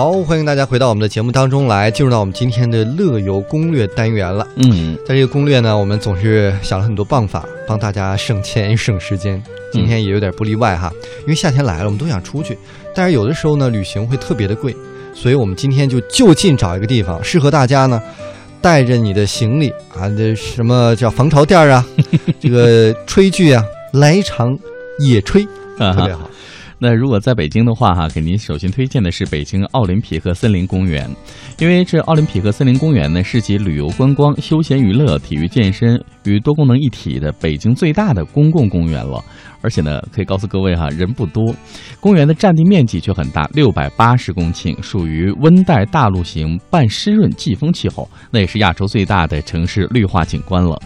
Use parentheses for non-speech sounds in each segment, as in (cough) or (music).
好，欢迎大家回到我们的节目当中来，进入到我们今天的乐游攻略单元了。嗯，在这个攻略呢，我们总是想了很多办法，帮大家省钱省时间。今天也有点不例外哈，因为夏天来了，我们都想出去，但是有的时候呢，旅行会特别的贵，所以我们今天就就近找一个地方，适合大家呢，带着你的行李啊，这什么叫防潮垫儿啊，(laughs) 这个炊具啊，来一场野炊，啊特别好。那如果在北京的话，哈，给您首先推荐的是北京奥林匹克森林公园，因为这奥林匹克森林公园呢是集旅游观光、休闲娱乐、体育健身与多功能一体的北京最大的公共公园了。而且呢，可以告诉各位哈，人不多，公园的占地面积却很大，六百八十公顷，属于温带大陆型半湿润季风气候，那也是亚洲最大的城市绿化景观了。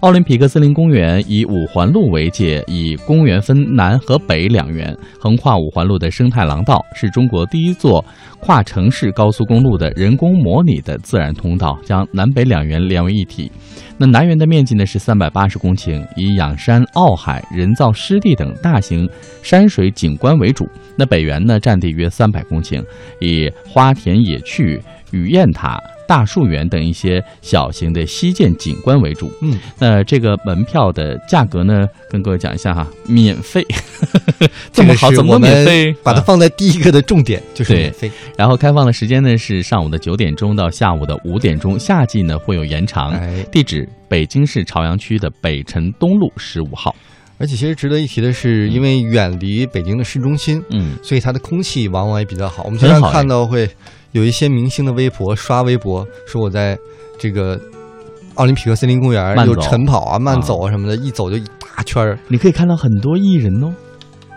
奥林匹克森林公园以五环路为界，以公园分南和北两园，横跨五环路的生态廊道，是中国第一座跨城市高速公路的人工模拟的自然通道，将南北两园连为一体。那南园的面积呢是三百八十公顷，以仰山、傲海、人造湿地等大型山水景观为主。那北园呢占地约三百公顷，以花田野趣、雨燕塔。大树园等一些小型的西涧景观为主。嗯，那这个门票的价格呢，跟各位讲一下哈，免费。这 (laughs) 这么好怎么免费？把它啊放在第一个的重点，就是免费。然后开放的时间呢是上午的九点钟到下午的五点钟，夏季呢会有延长。哎，地址：北京市朝阳区的北辰东路十五号。而且其实值得一提的是，因为远离北京的市中心，嗯，所以它的空气往往也比较好。我们经常看到会有一些明星的微博刷微博，说我在这个奥林匹克森林公园有晨跑啊、慢走啊什么的，一走就一大圈儿。你可以看到很多艺人哦，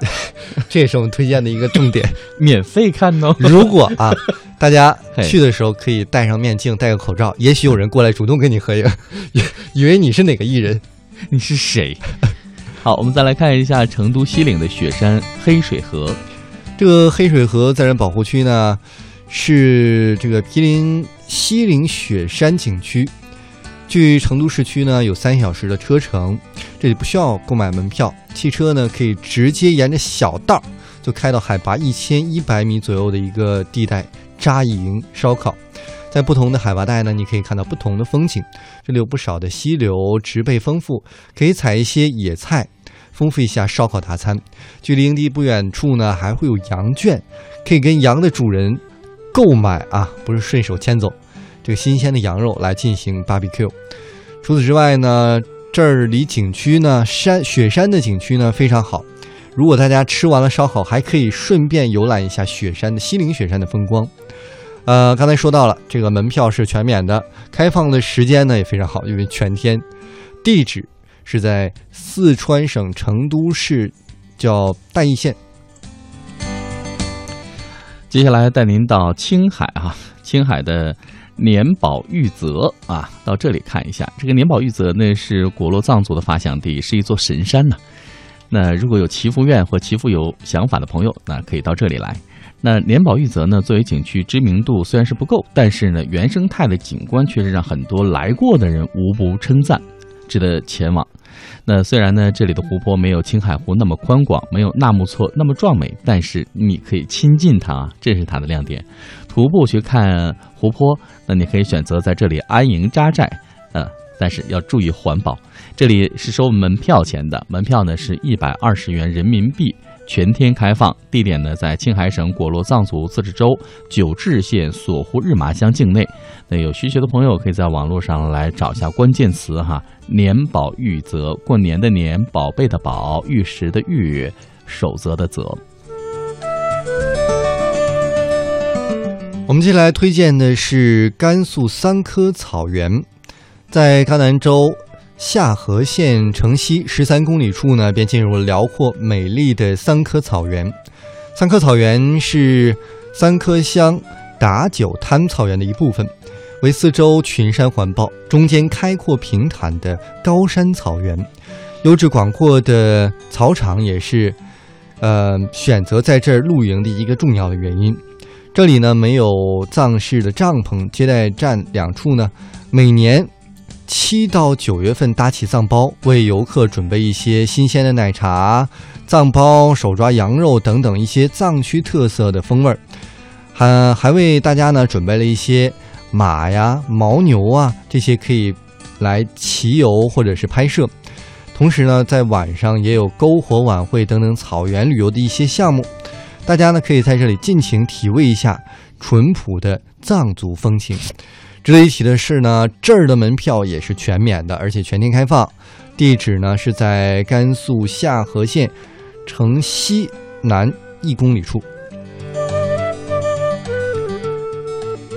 (laughs) 这也是我们推荐的一个重点。(laughs) 免费看哦。如果啊，(laughs) 大家去的时候可以戴上面镜、戴个口罩，也许有人过来主动跟你合影，以以为你是哪个艺人。你是谁？好，我们再来看一下成都西岭的雪山黑水河。这个黑水河自然保护区呢，是这个毗邻西岭雪山景区，距成都市区呢有三小时的车程，这里不需要购买门票，汽车呢可以直接沿着小道就开到海拔一千一百米左右的一个地带扎营烧烤。在不同的海拔带呢，你可以看到不同的风景。这里有不少的溪流，植被丰富，可以采一些野菜，丰富一下烧烤大餐。距离营地不远处呢，还会有羊圈，可以跟羊的主人购买啊，不是顺手牵走这个新鲜的羊肉来进行 barbecue。除此之外呢，这儿离景区呢山雪山的景区呢非常好。如果大家吃完了烧烤，还可以顺便游览一下雪山的西岭雪山的风光。呃，刚才说到了，这个门票是全免的，开放的时间呢也非常好，因为全天。地址是在四川省成都市，叫大邑县。接下来带您到青海啊，青海的年保玉泽啊，到这里看一下。这个年保玉泽呢是果洛藏族的发祥地，是一座神山呐、那如果有祈福愿或祈福有想法的朋友，那可以到这里来。那年保玉泽呢，作为景区知名度虽然是不够，但是呢，原生态的景观却是让很多来过的人无不称赞，值得前往。那虽然呢，这里的湖泊没有青海湖那么宽广，没有纳木错那么壮美，但是你可以亲近它啊，这是它的亮点。徒步去看湖泊，那你可以选择在这里安营扎寨，呃，但是要注意环保。这里是收门票钱的，门票呢是一百二十元人民币，全天开放。地点呢在青海省果洛藏族自治州九治县索湖日麻乡境内。那有需求的朋友可以在网络上来找一下关键词哈，年宝玉泽，过年的年，宝贝的宝，玉石的玉，守则的则。我们接下来推荐的是甘肃三棵草原，在甘南州夏河县城西十三公里处呢，便进入了辽阔美丽的三棵草原。三棵草原是三棵乡打九滩草原的一部分，为四周群山环抱，中间开阔平坦的高山草原。优质广阔的草场也是，呃，选择在这儿露营的一个重要的原因。这里呢没有藏式的帐篷，接待站两处呢，每年七到九月份搭起藏包，为游客准备一些新鲜的奶茶、藏包、手抓羊肉等等一些藏区特色的风味儿。还还为大家呢准备了一些马呀、牦牛啊这些可以来骑游或者是拍摄。同时呢，在晚上也有篝火晚会等等草原旅游的一些项目，大家呢可以在这里尽情体味一下淳朴的藏族风情。值得一提的是呢，这儿的门票也是全免的，而且全天开放。地址呢是在甘肃夏河县城西南一公里处。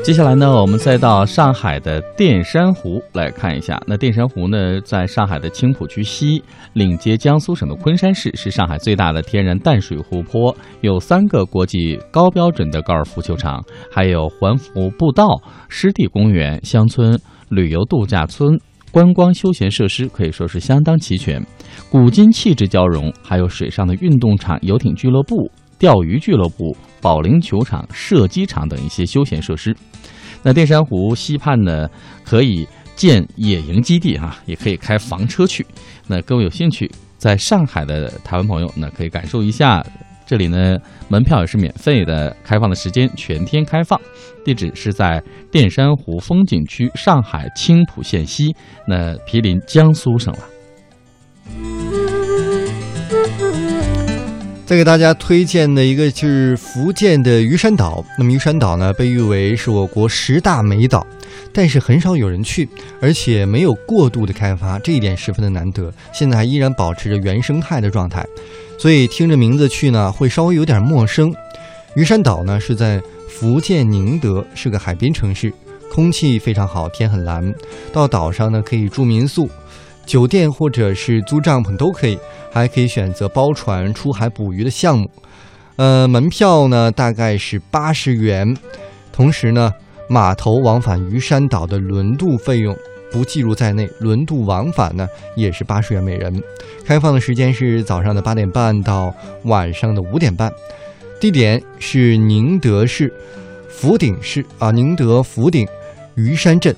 接下来呢，我们再到上海的淀山湖来看一下。那淀山湖呢，在上海的青浦区西，领接江苏省的昆山市，是上海最大的天然淡水湖泊，有三个国际高标准的高尔夫球场，还有环湖步道、湿地公园、乡村旅游度假村、观光休闲设施，可以说是相当齐全，古今气质交融，还有水上的运动场、游艇俱乐部。钓鱼俱乐部、保龄球场、射击场等一些休闲设施。那淀山湖西畔呢，可以建野营基地哈，也可以开房车去。那各位有兴趣在上海的台湾朋友，那可以感受一下。这里呢，门票也是免费的，开放的时间全天开放。地址是在淀山湖风景区上海青浦县西，那毗邻江苏省了。再给大家推荐的一个就是福建的鱼山岛。那么鱼山岛呢，被誉为是我国十大美岛，但是很少有人去，而且没有过度的开发，这一点十分的难得。现在还依然保持着原生态的状态，所以听着名字去呢，会稍微有点陌生。鱼山岛呢是在福建宁德，是个海边城市，空气非常好，天很蓝。到岛上呢可以住民宿。酒店或者是租帐篷都可以，还可以选择包船出海捕鱼的项目。呃，门票呢大概是八十元，同时呢，码头往返鱼山岛的轮渡费用不计入在内，轮渡往返呢也是八十元每人。开放的时间是早上的八点半到晚上的五点半，地点是宁德市福鼎市啊，宁德福鼎鱼山镇。